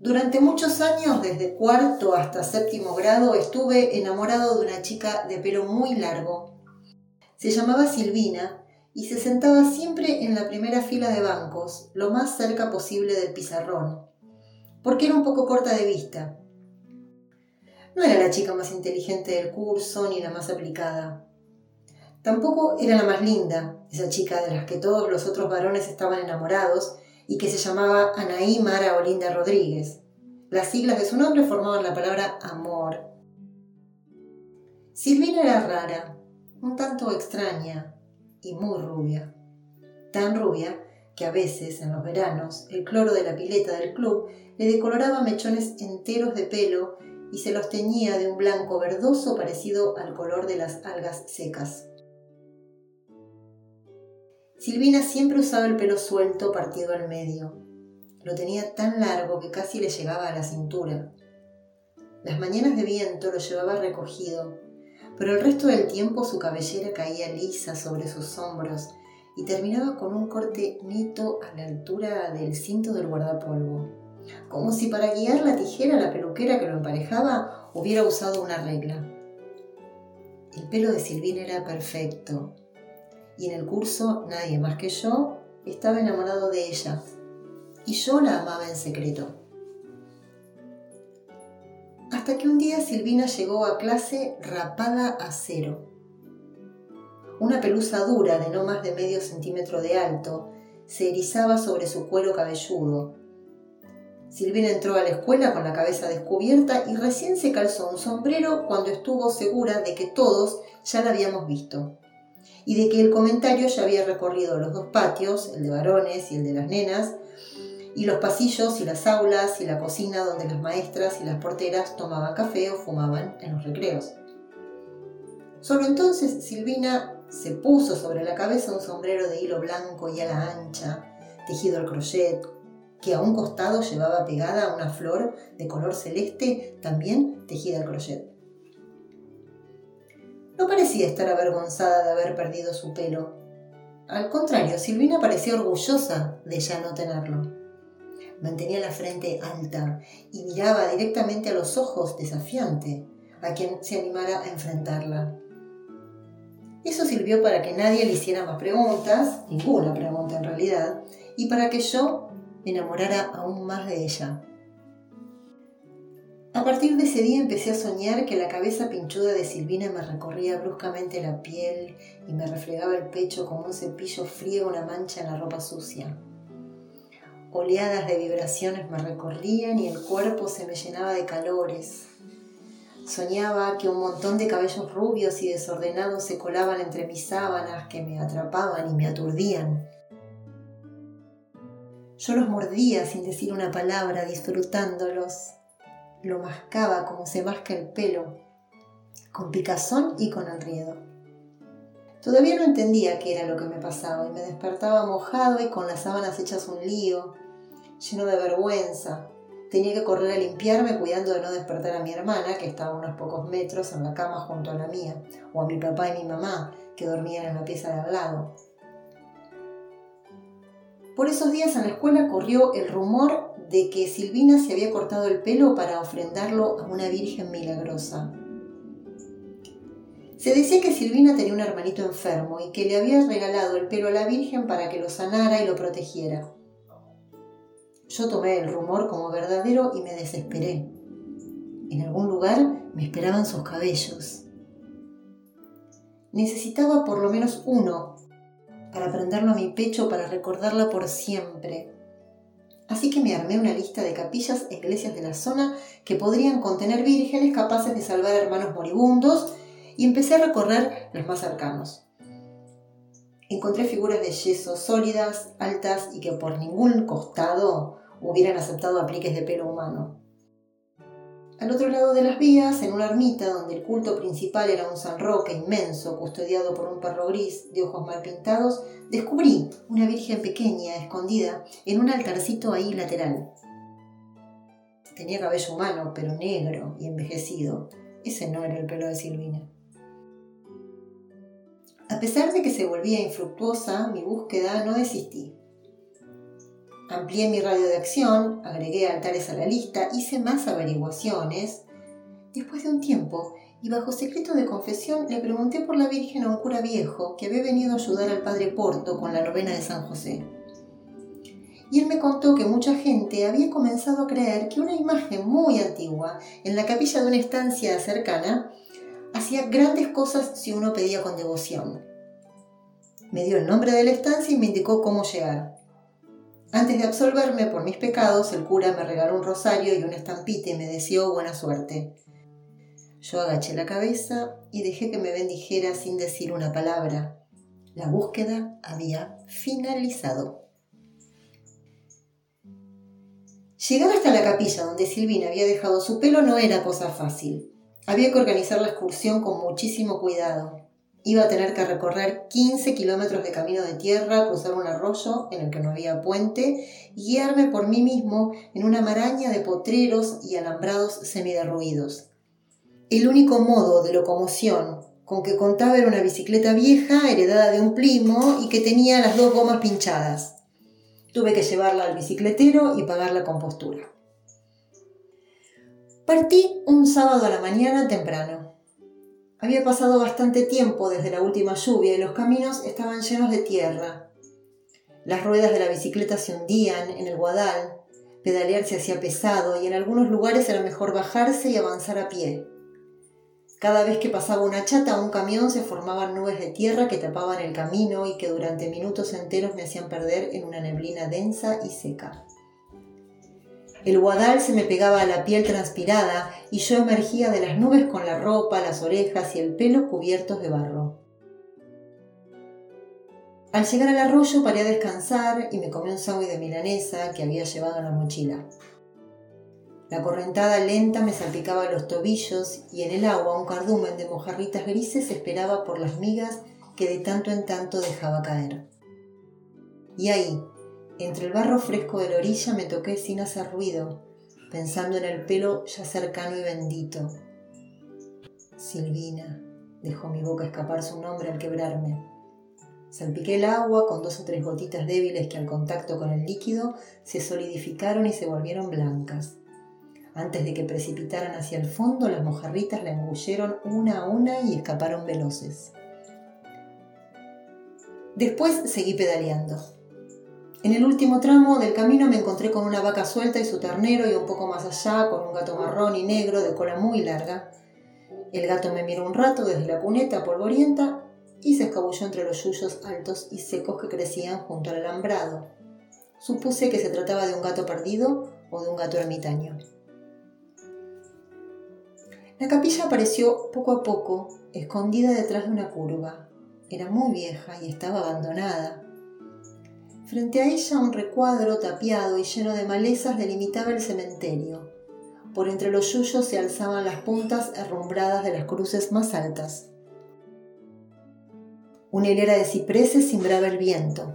Durante muchos años, desde cuarto hasta séptimo grado, estuve enamorado de una chica de pelo muy largo. Se llamaba Silvina y se sentaba siempre en la primera fila de bancos, lo más cerca posible del pizarrón, porque era un poco corta de vista. No era la chica más inteligente del curso ni la más aplicada. Tampoco era la más linda, esa chica de las que todos los otros varones estaban enamorados y que se llamaba Anaí Mara Olinda Rodríguez. Las siglas de su nombre formaban la palabra amor. Silvina era rara, un tanto extraña y muy rubia. Tan rubia que a veces, en los veranos, el cloro de la pileta del club le decoloraba mechones enteros de pelo y se los teñía de un blanco verdoso parecido al color de las algas secas. Silvina siempre usaba el pelo suelto partido al medio. Lo tenía tan largo que casi le llegaba a la cintura. Las mañanas de viento lo llevaba recogido, pero el resto del tiempo su cabellera caía lisa sobre sus hombros y terminaba con un corte neto a la altura del cinto del guardapolvo, como si para guiar la tijera la peluquera que lo emparejaba hubiera usado una regla. El pelo de Silvina era perfecto, y en el curso nadie más que yo estaba enamorado de ella y yo la amaba en secreto. Hasta que un día Silvina llegó a clase rapada a cero. Una pelusa dura de no más de medio centímetro de alto se erizaba sobre su cuero cabelludo. Silvina entró a la escuela con la cabeza descubierta y recién se calzó un sombrero cuando estuvo segura de que todos ya la habíamos visto y de que el comentario ya había recorrido los dos patios, el de varones y el de las nenas, y los pasillos y las aulas y la cocina donde las maestras y las porteras tomaban café o fumaban en los recreos. Solo entonces Silvina se puso sobre la cabeza un sombrero de hilo blanco y ala ancha, tejido al crochet, que a un costado llevaba pegada una flor de color celeste, también tejida al crochet. No parecía estar avergonzada de haber perdido su pelo. Al contrario, Silvina parecía orgullosa de ya no tenerlo. Mantenía la frente alta y miraba directamente a los ojos desafiante a quien se animara a enfrentarla. Eso sirvió para que nadie le hiciera más preguntas, ninguna pregunta en realidad, y para que yo me enamorara aún más de ella. A partir de ese día empecé a soñar que la cabeza pinchuda de Silvina me recorría bruscamente la piel y me refregaba el pecho como un cepillo friega una mancha en la ropa sucia. Oleadas de vibraciones me recorrían y el cuerpo se me llenaba de calores. Soñaba que un montón de cabellos rubios y desordenados se colaban entre mis sábanas que me atrapaban y me aturdían. Yo los mordía sin decir una palabra, disfrutándolos lo mascaba como se masca el pelo, con picazón y con enriedo. Todavía no entendía qué era lo que me pasaba y me despertaba mojado y con las sábanas hechas un lío, lleno de vergüenza. Tenía que correr a limpiarme cuidando de no despertar a mi hermana, que estaba unos pocos metros en la cama junto a la mía, o a mi papá y mi mamá, que dormían en la pieza de al lado. Por esos días en la escuela corrió el rumor de que Silvina se había cortado el pelo para ofrendarlo a una virgen milagrosa. Se decía que Silvina tenía un hermanito enfermo y que le había regalado el pelo a la Virgen para que lo sanara y lo protegiera. Yo tomé el rumor como verdadero y me desesperé. En algún lugar me esperaban sus cabellos. Necesitaba por lo menos uno para prenderlo a mi pecho para recordarla por siempre Así que me armé una lista de capillas e iglesias de la zona que podrían contener vírgenes capaces de salvar hermanos moribundos y empecé a recorrer los más cercanos. Encontré figuras de yeso sólidas, altas y que por ningún costado hubieran aceptado apliques de pelo humano. Al otro lado de las vías, en una ermita donde el culto principal era un San Roque inmenso, custodiado por un perro gris de ojos mal pintados, descubrí una virgen pequeña, escondida, en un altarcito ahí lateral. Tenía cabello humano, pero negro y envejecido. Ese no era el pelo de Silvina. A pesar de que se volvía infructuosa, mi búsqueda no desistí. Amplié mi radio de acción, agregué altares a la lista, hice más averiguaciones. Después de un tiempo, y bajo secreto de confesión, le pregunté por la Virgen a un cura viejo que había venido a ayudar al padre Porto con la novena de San José. Y él me contó que mucha gente había comenzado a creer que una imagen muy antigua en la capilla de una estancia cercana hacía grandes cosas si uno pedía con devoción. Me dio el nombre de la estancia y me indicó cómo llegar. Antes de absolverme por mis pecados, el cura me regaló un rosario y una estampita y me deseó buena suerte. Yo agaché la cabeza y dejé que me bendijera sin decir una palabra. La búsqueda había finalizado. Llegar hasta la capilla donde Silvina había dejado su pelo no era cosa fácil. Había que organizar la excursión con muchísimo cuidado. Iba a tener que recorrer 15 kilómetros de camino de tierra, cruzar un arroyo en el que no había puente y guiarme por mí mismo en una maraña de potreros y alambrados semiderruidos. El único modo de locomoción con que contaba era una bicicleta vieja heredada de un primo y que tenía las dos gomas pinchadas. Tuve que llevarla al bicicletero y pagar la compostura. Partí un sábado a la mañana temprano. Había pasado bastante tiempo desde la última lluvia y los caminos estaban llenos de tierra. Las ruedas de la bicicleta se hundían en el guadal, pedalear se hacía pesado y en algunos lugares era mejor bajarse y avanzar a pie. Cada vez que pasaba una chata o un camión se formaban nubes de tierra que tapaban el camino y que durante minutos enteros me hacían perder en una neblina densa y seca. El guadal se me pegaba a la piel transpirada y yo emergía de las nubes con la ropa, las orejas y el pelo cubiertos de barro. Al llegar al arroyo paré a descansar y me comí un sándwich de milanesa que había llevado en la mochila. La correntada lenta me salpicaba los tobillos y en el agua un cardumen de mojarritas grises esperaba por las migas que de tanto en tanto dejaba caer. Y ahí, entre el barro fresco de la orilla me toqué sin hacer ruido, pensando en el pelo ya cercano y bendito. Silvina, dejó mi boca escapar su nombre al quebrarme. Salpiqué el agua con dos o tres gotitas débiles que al contacto con el líquido se solidificaron y se volvieron blancas. Antes de que precipitaran hacia el fondo, las mojarritas la engulleron una a una y escaparon veloces. Después seguí pedaleando. En el último tramo del camino me encontré con una vaca suelta y su ternero y un poco más allá con un gato marrón y negro de cola muy larga. El gato me miró un rato desde la cuneta polvorienta y se escabulló entre los yuyos altos y secos que crecían junto al alambrado. Supuse que se trataba de un gato perdido o de un gato ermitaño. La capilla apareció poco a poco, escondida detrás de una curva. Era muy vieja y estaba abandonada. Frente a ella un recuadro tapiado y lleno de malezas delimitaba el cementerio. Por entre los yuyos se alzaban las puntas herrumbradas de las cruces más altas. Una hilera de cipreses cimbraba el viento.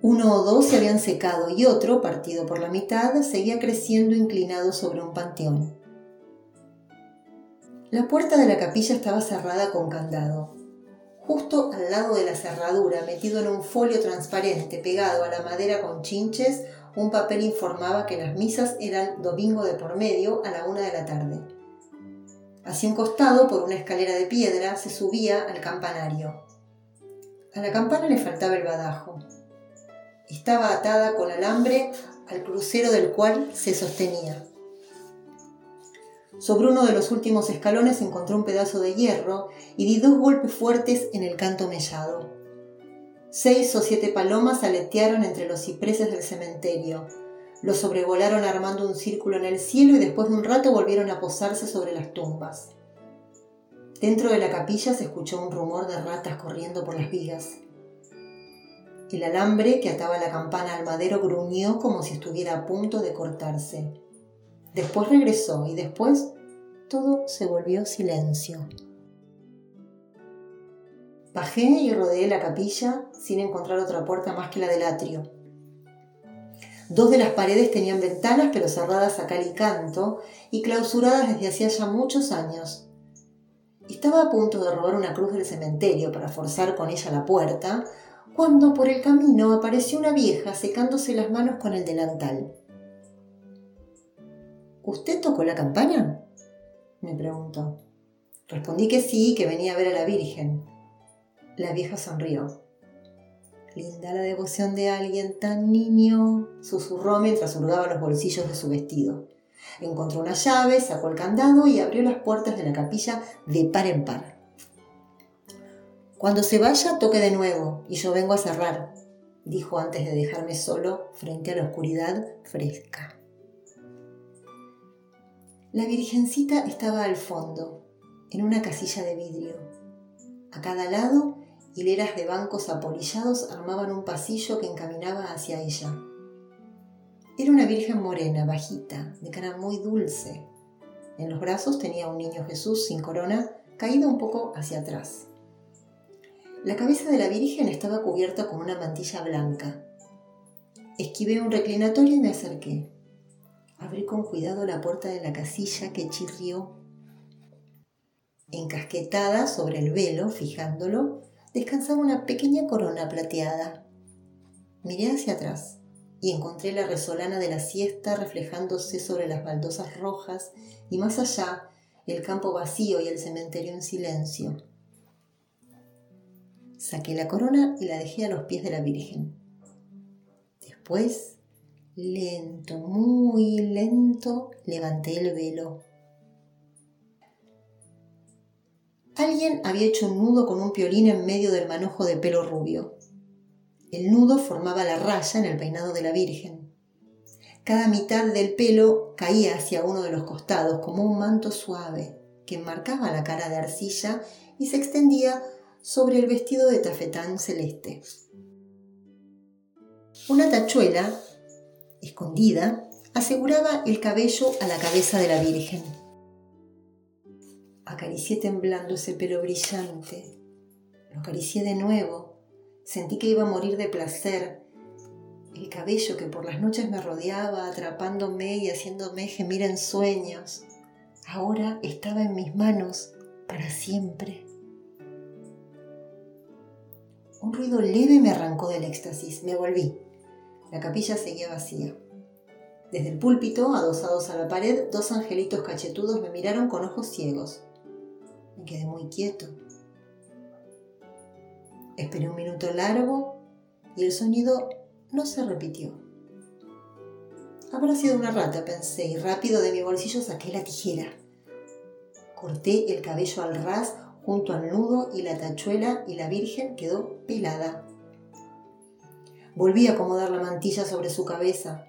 Uno o dos se habían secado y otro, partido por la mitad, seguía creciendo inclinado sobre un panteón. La puerta de la capilla estaba cerrada con candado. Justo al lado de la cerradura, metido en un folio transparente pegado a la madera con chinches, un papel informaba que las misas eran domingo de por medio a la una de la tarde. Hacia un costado, por una escalera de piedra, se subía al campanario. A la campana le faltaba el badajo. Estaba atada con alambre al crucero del cual se sostenía. Sobre uno de los últimos escalones encontré un pedazo de hierro y di dos golpes fuertes en el canto mellado. Seis o siete palomas aletearon entre los cipreses del cementerio. Los sobrevolaron armando un círculo en el cielo y después de un rato volvieron a posarse sobre las tumbas. Dentro de la capilla se escuchó un rumor de ratas corriendo por las vigas. El alambre que ataba la campana al madero gruñó como si estuviera a punto de cortarse. Después regresó y después todo se volvió silencio. Bajé y rodeé la capilla sin encontrar otra puerta más que la del atrio. Dos de las paredes tenían ventanas pero cerradas a cal y canto y clausuradas desde hacía ya muchos años. Estaba a punto de robar una cruz del cementerio para forzar con ella la puerta, cuando por el camino apareció una vieja secándose las manos con el delantal. ¿Usted tocó la campana? me preguntó. Respondí que sí, que venía a ver a la Virgen. La vieja sonrió. Linda la devoción de alguien tan niño, susurró mientras hurgaba los bolsillos de su vestido. Encontró una llave, sacó el candado y abrió las puertas de la capilla de par en par. Cuando se vaya, toque de nuevo y yo vengo a cerrar, dijo antes de dejarme solo frente a la oscuridad fresca. La Virgencita estaba al fondo, en una casilla de vidrio. A cada lado, hileras de bancos apolillados armaban un pasillo que encaminaba hacia ella. Era una Virgen morena, bajita, de cara muy dulce. En los brazos tenía un niño Jesús sin corona, caído un poco hacia atrás. La cabeza de la Virgen estaba cubierta con una mantilla blanca. Esquivé un reclinatorio y me acerqué. Abrí con cuidado la puerta de la casilla que chirrió. Encasquetada sobre el velo, fijándolo, descansaba una pequeña corona plateada. Miré hacia atrás y encontré la resolana de la siesta reflejándose sobre las baldosas rojas y más allá el campo vacío y el cementerio en silencio. Saqué la corona y la dejé a los pies de la Virgen. Después, lento, muy lento, levanté el velo. Alguien había hecho un nudo con un piolín en medio del manojo de pelo rubio. El nudo formaba la raya en el peinado de la Virgen. Cada mitad del pelo caía hacia uno de los costados como un manto suave que enmarcaba la cara de arcilla y se extendía sobre el vestido de tafetán celeste. Una tachuela, escondida, aseguraba el cabello a la cabeza de la Virgen. Acaricié temblando ese pelo brillante. Lo acaricié de nuevo. Sentí que iba a morir de placer. El cabello que por las noches me rodeaba, atrapándome y haciéndome gemir en sueños, ahora estaba en mis manos para siempre. Un ruido leve me arrancó del éxtasis. Me volví. La capilla seguía vacía. Desde el púlpito, adosados a la pared, dos angelitos cachetudos me miraron con ojos ciegos. Me quedé muy quieto. Esperé un minuto largo y el sonido no se repitió. Habrá sido una rata, pensé, y rápido de mi bolsillo saqué la tijera. Corté el cabello al ras junto al nudo y la tachuela y la Virgen quedó pelada. Volví a acomodar la mantilla sobre su cabeza.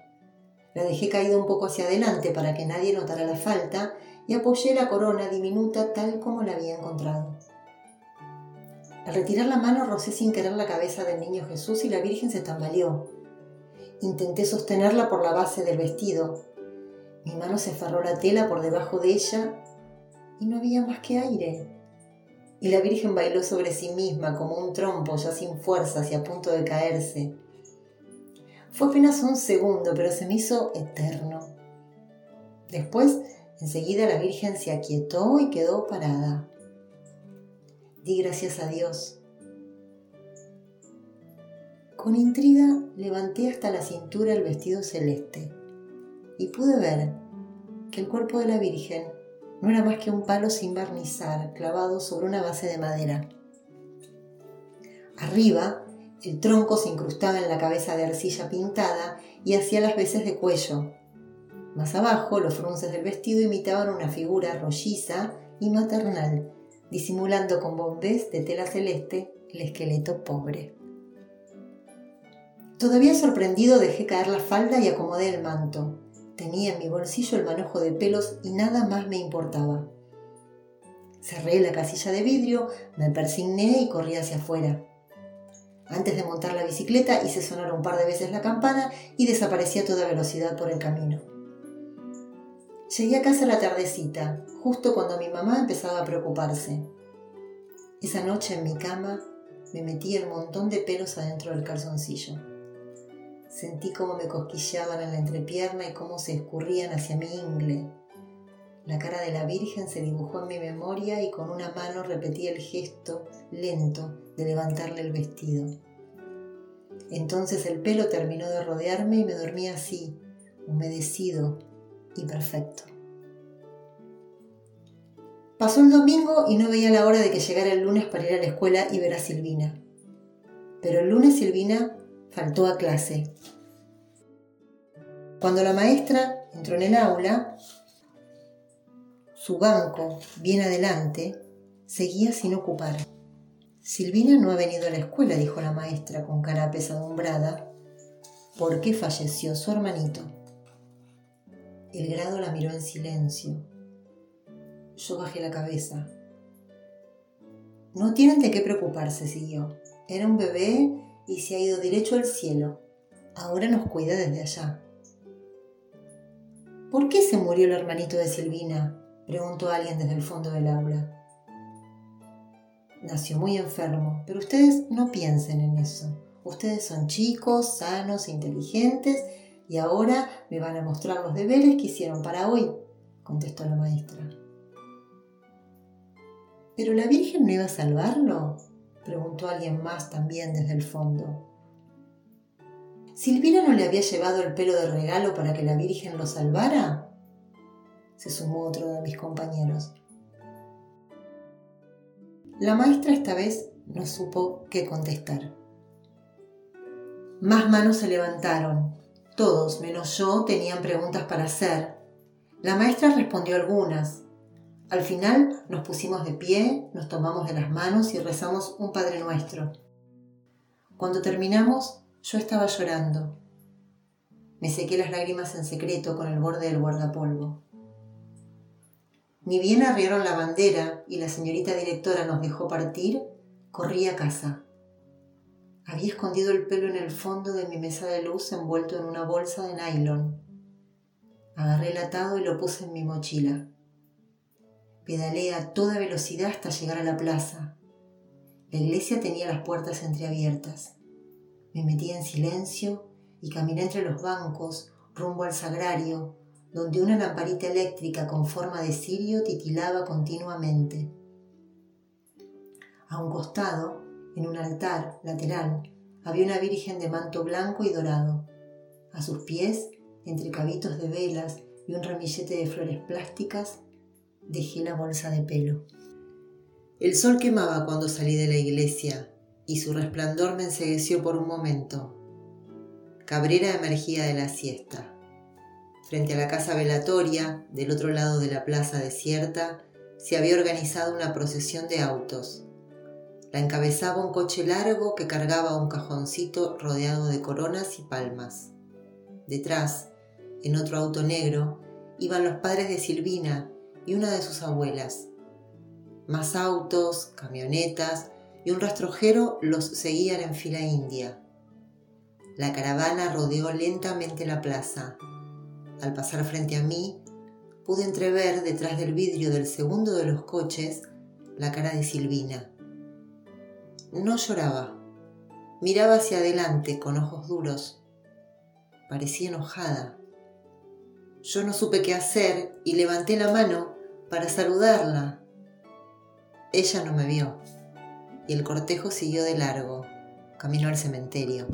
La dejé caída un poco hacia adelante para que nadie notara la falta y apoyé la corona diminuta tal como la había encontrado. Al retirar la mano rocé sin querer la cabeza del niño Jesús y la Virgen se tambaleó. Intenté sostenerla por la base del vestido. Mi mano se aferró la tela por debajo de ella y no había más que aire y la Virgen bailó sobre sí misma como un trompo ya sin fuerzas y a punto de caerse. Fue apenas un segundo, pero se me hizo eterno. Después, enseguida la Virgen se aquietó y quedó parada. Di gracias a Dios. Con intriga levanté hasta la cintura el vestido celeste y pude ver que el cuerpo de la Virgen no era más que un palo sin barnizar clavado sobre una base de madera. Arriba, el tronco se incrustaba en la cabeza de arcilla pintada y hacía las veces de cuello. Más abajo, los frunces del vestido imitaban una figura rolliza y maternal, disimulando con bombés de tela celeste el esqueleto pobre. Todavía sorprendido dejé caer la falda y acomodé el manto. Tenía en mi bolsillo el manojo de pelos y nada más me importaba. Cerré la casilla de vidrio, me persigné y corrí hacia afuera. Antes de montar la bicicleta hice sonar un par de veces la campana y desaparecí a toda velocidad por el camino. Llegué a casa a la tardecita, justo cuando mi mamá empezaba a preocuparse. Esa noche en mi cama me metí el montón de pelos adentro del calzoncillo. Sentí cómo me cosquillaban en la entrepierna y cómo se escurrían hacia mi ingle. La cara de la Virgen se dibujó en mi memoria y con una mano repetí el gesto lento de levantarle el vestido. Entonces el pelo terminó de rodearme y me dormí así, humedecido y perfecto. Pasó el domingo y no veía la hora de que llegara el lunes para ir a la escuela y ver a Silvina. Pero el lunes Silvina faltó a clase. Cuando la maestra entró en el aula, su banco, bien adelante, seguía sin ocupar. Silvina no ha venido a la escuela, dijo la maestra con cara pesadumbrada. ¿Por qué falleció su hermanito? El grado la miró en silencio. Yo bajé la cabeza. No tienen de qué preocuparse, siguió. Era un bebé y se ha ido derecho al cielo. Ahora nos cuida desde allá. ¿Por qué se murió el hermanito de Silvina? Preguntó alguien desde el fondo del aula. Nació muy enfermo, pero ustedes no piensen en eso. Ustedes son chicos, sanos, inteligentes y ahora me van a mostrar los deberes que hicieron para hoy, contestó la maestra. ¿Pero la Virgen no iba a salvarlo? preguntó alguien más también desde el fondo. ¿Silvina no le había llevado el pelo de regalo para que la Virgen lo salvara? Se sumó otro de mis compañeros. La maestra esta vez no supo qué contestar. Más manos se levantaron. Todos, menos yo, tenían preguntas para hacer. La maestra respondió algunas. Al final nos pusimos de pie, nos tomamos de las manos y rezamos un Padre Nuestro. Cuando terminamos, yo estaba llorando. Me sequé las lágrimas en secreto con el borde del guardapolvo. Ni bien arriaron la bandera y la señorita directora nos dejó partir, corrí a casa. Había escondido el pelo en el fondo de mi mesa de luz envuelto en una bolsa de nylon. Agarré el atado y lo puse en mi mochila. Pedaleé a toda velocidad hasta llegar a la plaza. La iglesia tenía las puertas entreabiertas. Me metí en silencio y caminé entre los bancos rumbo al sagrario, donde una lamparita eléctrica con forma de cirio titilaba continuamente. A un costado, en un altar lateral, había una virgen de manto blanco y dorado. A sus pies, entre cabitos de velas y un ramillete de flores plásticas, dejé la bolsa de pelo. El sol quemaba cuando salí de la iglesia y su resplandor me ensegueció por un momento. Cabrera emergía de la siesta. Frente a la casa velatoria, del otro lado de la plaza desierta, se había organizado una procesión de autos. La encabezaba un coche largo que cargaba un cajoncito rodeado de coronas y palmas. Detrás, en otro auto negro, iban los padres de Silvina y una de sus abuelas. Más autos, camionetas y un rastrojero los seguían en fila india. La caravana rodeó lentamente la plaza. Al pasar frente a mí, pude entrever detrás del vidrio del segundo de los coches la cara de Silvina. No lloraba. Miraba hacia adelante con ojos duros. Parecía enojada. Yo no supe qué hacer y levanté la mano para saludarla. Ella no me vio y el cortejo siguió de largo, camino al cementerio.